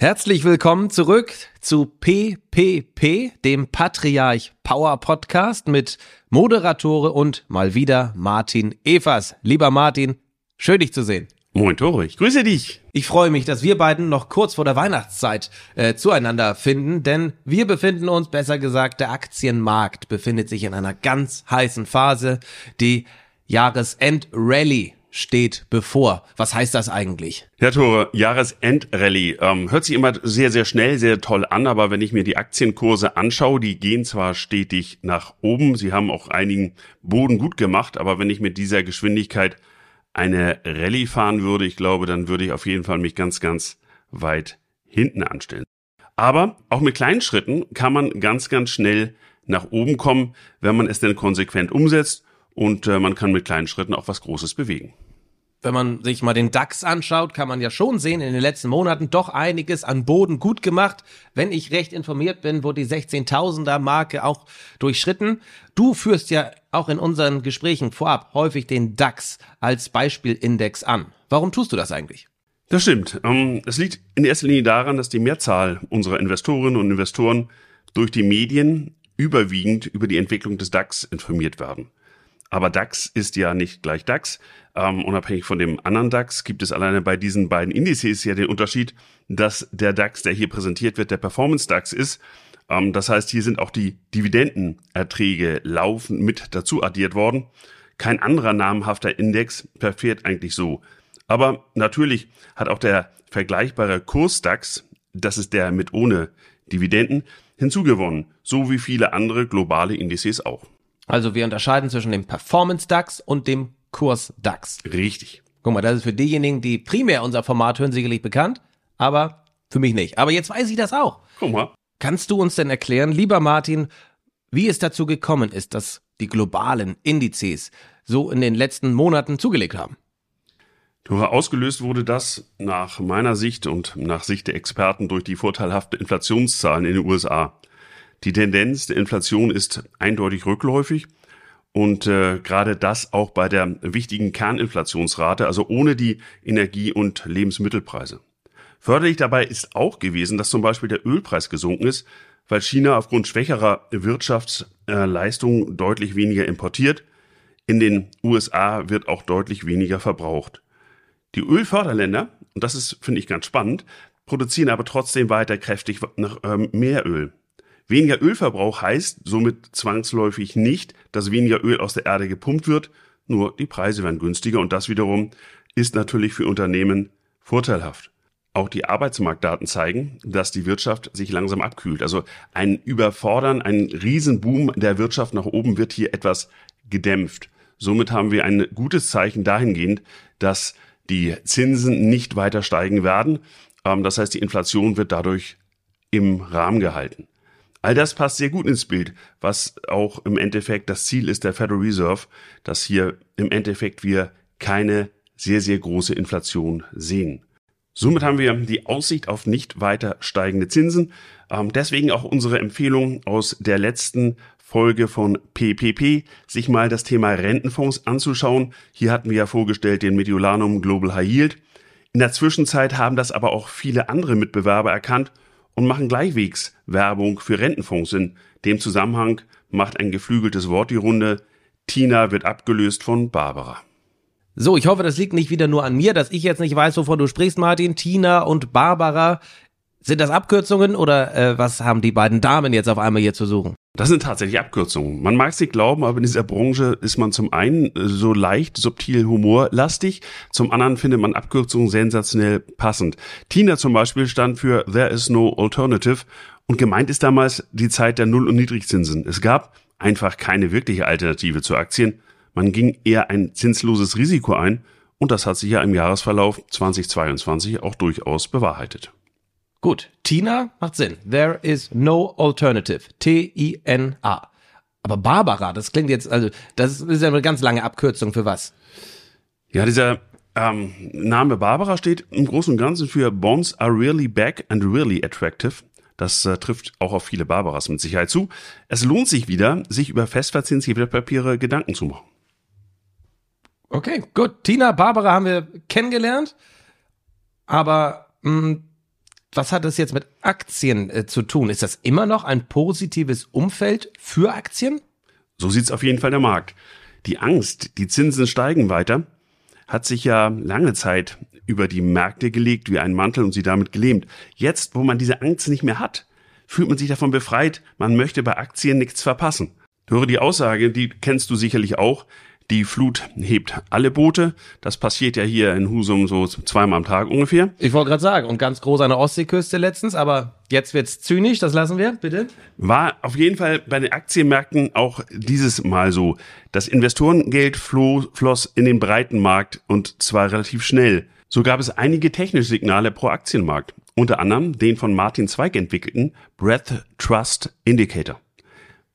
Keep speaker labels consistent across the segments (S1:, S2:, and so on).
S1: Herzlich willkommen zurück zu PPP, dem Patriarch Power Podcast mit Moderatore und mal wieder Martin Evers. Lieber Martin, schön dich zu sehen.
S2: Moin Tore, ich grüße dich.
S1: Ich freue mich, dass wir beiden noch kurz vor der Weihnachtszeit äh, zueinander finden, denn wir befinden uns, besser gesagt, der Aktienmarkt befindet sich in einer ganz heißen Phase. Die Jahresend-Rallye steht bevor. Was heißt das eigentlich?
S2: Ja, Tore, Jahresendrallye. Ähm, hört sich immer sehr, sehr schnell, sehr toll an, aber wenn ich mir die Aktienkurse anschaue, die gehen zwar stetig nach oben, sie haben auch einigen Boden gut gemacht, aber wenn ich mit dieser Geschwindigkeit eine Rallye fahren würde, ich glaube, dann würde ich auf jeden Fall mich ganz, ganz weit hinten anstellen. Aber auch mit kleinen Schritten kann man ganz, ganz schnell nach oben kommen, wenn man es denn konsequent umsetzt und äh, man kann mit kleinen Schritten auch was Großes bewegen.
S1: Wenn man sich mal den DAX anschaut, kann man ja schon sehen, in den letzten Monaten doch einiges an Boden gut gemacht. Wenn ich recht informiert bin, wurde die 16.000er Marke auch durchschritten. Du führst ja auch in unseren Gesprächen vorab häufig den DAX als Beispielindex an. Warum tust du das eigentlich?
S2: Das stimmt. Ähm, es liegt in erster Linie daran, dass die Mehrzahl unserer Investorinnen und Investoren durch die Medien überwiegend über die Entwicklung des DAX informiert werden. Aber DAX ist ja nicht gleich DAX. Ähm, unabhängig von dem anderen DAX gibt es alleine bei diesen beiden Indizes ja den Unterschied, dass der DAX, der hier präsentiert wird, der Performance DAX ist. Ähm, das heißt, hier sind auch die Dividendenerträge laufend mit dazu addiert worden. Kein anderer namhafter Index verfährt eigentlich so. Aber natürlich hat auch der vergleichbare Kurs DAX, das ist der mit ohne Dividenden, hinzugewonnen, so wie viele andere globale Indizes auch.
S1: Also wir unterscheiden zwischen dem Performance DAX und dem Kurs DAX.
S2: Richtig.
S1: Guck mal, das ist für diejenigen, die primär unser Format hören, sicherlich bekannt, aber für mich nicht. Aber jetzt weiß ich das auch.
S2: Guck mal.
S1: Kannst du uns denn erklären, lieber Martin, wie es dazu gekommen ist, dass die globalen Indizes so in den letzten Monaten zugelegt haben?
S2: Ausgelöst wurde das nach meiner Sicht und nach Sicht der Experten durch die vorteilhaften Inflationszahlen in den USA. Die Tendenz der Inflation ist eindeutig rückläufig und äh, gerade das auch bei der wichtigen Kerninflationsrate, also ohne die Energie- und Lebensmittelpreise. Förderlich dabei ist auch gewesen, dass zum Beispiel der Ölpreis gesunken ist, weil China aufgrund schwächerer Wirtschaftsleistung deutlich weniger importiert. In den USA wird auch deutlich weniger verbraucht. Die Ölförderländer, und das ist, finde ich, ganz spannend, produzieren aber trotzdem weiter kräftig nach, ähm, mehr Öl. Weniger Ölverbrauch heißt somit zwangsläufig nicht, dass weniger Öl aus der Erde gepumpt wird, nur die Preise werden günstiger und das wiederum ist natürlich für Unternehmen vorteilhaft. Auch die Arbeitsmarktdaten zeigen, dass die Wirtschaft sich langsam abkühlt. Also ein Überfordern, ein Riesenboom der Wirtschaft nach oben wird hier etwas gedämpft. Somit haben wir ein gutes Zeichen dahingehend, dass die Zinsen nicht weiter steigen werden. Ähm, das heißt, die Inflation wird dadurch im Rahmen gehalten. All das passt sehr gut ins Bild, was auch im Endeffekt das Ziel ist der Federal Reserve, dass hier im Endeffekt wir keine sehr, sehr große Inflation sehen. Somit haben wir die Aussicht auf nicht weiter steigende Zinsen. Ähm, deswegen auch unsere Empfehlung aus der letzten Folge von PPP, sich mal das Thema Rentenfonds anzuschauen. Hier hatten wir ja vorgestellt den Mediolanum Global High Yield. In der Zwischenzeit haben das aber auch viele andere Mitbewerber erkannt und machen gleichwegs Werbung für Rentenfonds. In dem Zusammenhang macht ein geflügeltes Wort die Runde. Tina wird abgelöst von Barbara.
S1: So, ich hoffe, das liegt nicht wieder nur an mir, dass ich jetzt nicht weiß, wovon du sprichst, Martin. Tina und Barbara. Sind das Abkürzungen oder äh, was haben die beiden Damen jetzt auf einmal hier zu suchen?
S2: Das sind tatsächlich Abkürzungen. Man mag es nicht glauben, aber in dieser Branche ist man zum einen äh, so leicht, subtil, humorlastig, zum anderen findet man Abkürzungen sensationell passend. Tina zum Beispiel stand für There is no alternative und gemeint ist damals die Zeit der Null- und Niedrigzinsen. Es gab einfach keine wirkliche Alternative zu Aktien. Man ging eher ein zinsloses Risiko ein und das hat sich ja im Jahresverlauf 2022 auch durchaus bewahrheitet.
S1: Gut, Tina macht Sinn. There is no alternative. T-I-N-A. Aber Barbara, das klingt jetzt, also, das ist ja eine ganz lange Abkürzung für was?
S2: Ja, dieser ähm, Name Barbara steht im Großen und Ganzen für Bonds are really back and really attractive. Das äh, trifft auch auf viele Barbaras mit Sicherheit zu. Es lohnt sich wieder, sich über festverzinsliche Papiere Gedanken zu machen.
S1: Okay, gut. Tina, Barbara haben wir kennengelernt. Aber mh, hm, was hat das jetzt mit Aktien äh, zu tun? Ist das immer noch ein positives Umfeld für Aktien?
S2: So sieht's auf jeden Fall der Markt. Die Angst, die Zinsen steigen weiter, hat sich ja lange Zeit über die Märkte gelegt wie ein Mantel und sie damit gelähmt. Jetzt, wo man diese Angst nicht mehr hat, fühlt man sich davon befreit, man möchte bei Aktien nichts verpassen. Höre die Aussage, die kennst du sicherlich auch, die Flut hebt alle Boote. Das passiert ja hier in Husum so zweimal am Tag ungefähr.
S1: Ich wollte gerade sagen, und ganz groß an der Ostseeküste letztens, aber jetzt wird's zynisch, das lassen wir, bitte.
S2: War auf jeden Fall bei den Aktienmärkten auch dieses Mal so. Das Investorengeld floh, floss in den breiten Markt und zwar relativ schnell. So gab es einige technische Signale pro Aktienmarkt. Unter anderem den von Martin Zweig entwickelten Breath Trust Indicator,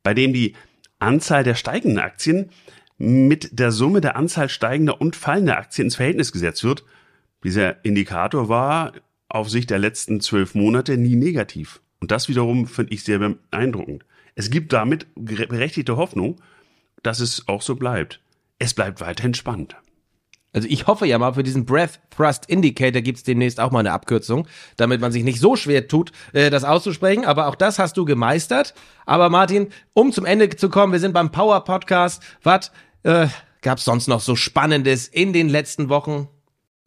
S2: bei dem die Anzahl der steigenden Aktien mit der Summe der Anzahl steigender und fallender Aktien ins Verhältnis gesetzt wird. Dieser Indikator war auf Sicht der letzten zwölf Monate nie negativ. Und das wiederum finde ich sehr beeindruckend. Es gibt damit berechtigte Hoffnung, dass es auch so bleibt. Es bleibt weiterhin spannend.
S1: Also ich hoffe ja mal, für diesen Breath Thrust Indicator gibt's demnächst auch mal eine Abkürzung, damit man sich nicht so schwer tut, äh, das auszusprechen. Aber auch das hast du gemeistert. Aber Martin, um zum Ende zu kommen, wir sind beim Power Podcast. Was äh, gab's sonst noch so Spannendes in den letzten Wochen?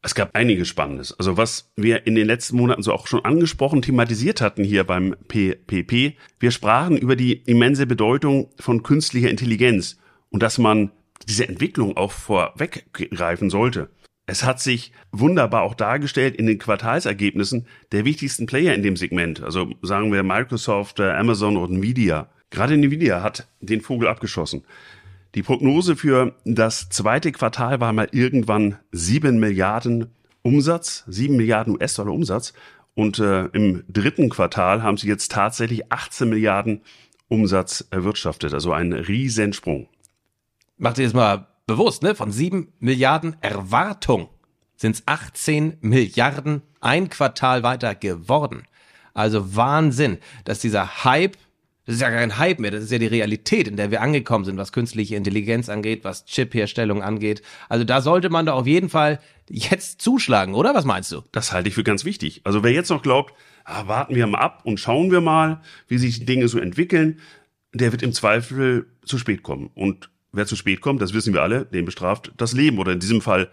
S2: Es gab einiges Spannendes. Also was wir in den letzten Monaten so auch schon angesprochen, thematisiert hatten hier beim PPP. Wir sprachen über die immense Bedeutung von künstlicher Intelligenz und dass man diese Entwicklung auch vorweggreifen sollte. Es hat sich wunderbar auch dargestellt in den Quartalsergebnissen der wichtigsten Player in dem Segment. Also sagen wir Microsoft, äh, Amazon und Nvidia. Gerade Nvidia hat den Vogel abgeschossen. Die Prognose für das zweite Quartal war mal irgendwann sieben Milliarden Umsatz, sieben Milliarden US-Dollar Umsatz. Und äh, im dritten Quartal haben sie jetzt tatsächlich 18 Milliarden Umsatz erwirtschaftet. Also ein Riesensprung.
S1: Macht ihr das mal bewusst, ne? Von sieben Milliarden Erwartung sind es 18 Milliarden ein Quartal weiter geworden. Also Wahnsinn, dass dieser Hype, das ist ja kein Hype mehr, das ist ja die Realität, in der wir angekommen sind, was künstliche Intelligenz angeht, was Chip-Herstellung angeht. Also da sollte man doch auf jeden Fall jetzt zuschlagen, oder? Was meinst du?
S2: Das halte ich für ganz wichtig. Also wer jetzt noch glaubt, ah, warten wir mal ab und schauen wir mal, wie sich die Dinge so entwickeln, der wird im Zweifel zu spät kommen. Und wer zu spät kommt, das wissen wir alle, den bestraft das Leben oder in diesem Fall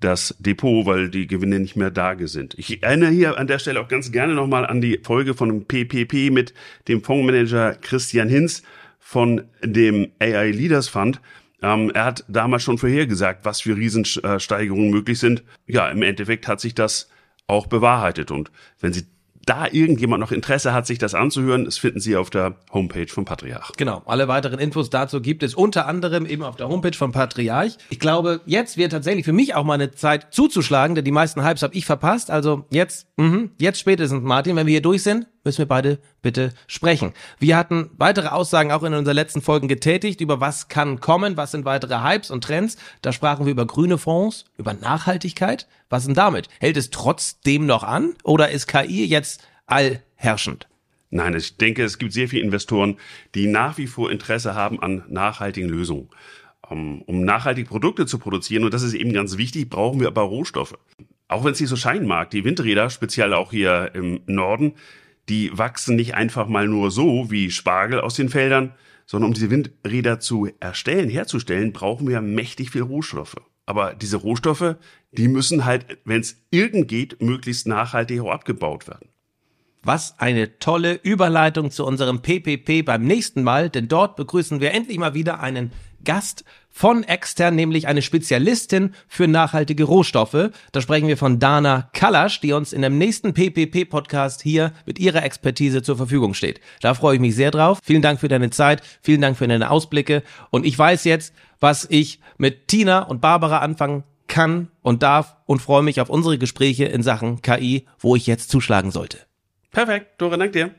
S2: das Depot, weil die Gewinne nicht mehr da sind. Ich erinnere hier an der Stelle auch ganz gerne nochmal an die Folge von PPP mit dem Fondsmanager Christian Hinz von dem AI Leaders Fund. Ähm, er hat damals schon vorhergesagt, was für Riesensteigerungen möglich sind. Ja, im Endeffekt hat sich das auch bewahrheitet. Und wenn Sie da irgendjemand noch Interesse hat, sich das anzuhören, das finden Sie auf der Homepage von Patriarch.
S1: Genau, alle weiteren Infos dazu gibt es unter anderem eben auf der Homepage von Patriarch. Ich glaube, jetzt wird tatsächlich für mich auch mal eine Zeit zuzuschlagen, denn die meisten Hypes habe ich verpasst. Also jetzt, mh, jetzt spätestens, Martin, wenn wir hier durch sind, müssen wir beide bitte sprechen. Wir hatten weitere Aussagen auch in unseren letzten Folgen getätigt über was kann kommen, was sind weitere Hypes und Trends. Da sprachen wir über grüne Fonds, über Nachhaltigkeit. Was denn damit? Hält es trotzdem noch an oder ist KI jetzt allherrschend?
S2: Nein, ich denke, es gibt sehr viele Investoren, die nach wie vor Interesse haben an nachhaltigen Lösungen. Um, um nachhaltige Produkte zu produzieren, und das ist eben ganz wichtig, brauchen wir aber Rohstoffe. Auch wenn es nicht so scheinen mag, die Windräder, speziell auch hier im Norden, die wachsen nicht einfach mal nur so wie Spargel aus den Feldern, sondern um diese Windräder zu erstellen, herzustellen, brauchen wir mächtig viel Rohstoffe. Aber diese Rohstoffe, die müssen halt, wenn es irgend geht, möglichst nachhaltig auch abgebaut werden.
S1: Was eine tolle Überleitung zu unserem PPP beim nächsten Mal, denn dort begrüßen wir endlich mal wieder einen Gast von extern, nämlich eine Spezialistin für nachhaltige Rohstoffe. Da sprechen wir von Dana Kalasch, die uns in dem nächsten PPP-Podcast hier mit ihrer Expertise zur Verfügung steht. Da freue ich mich sehr drauf. Vielen Dank für deine Zeit, vielen Dank für deine Ausblicke und ich weiß jetzt, was ich mit Tina und Barbara anfangen kann und darf und freue mich auf unsere Gespräche in Sachen KI, wo ich jetzt zuschlagen sollte.
S2: Perfekt, Dora, dank dir.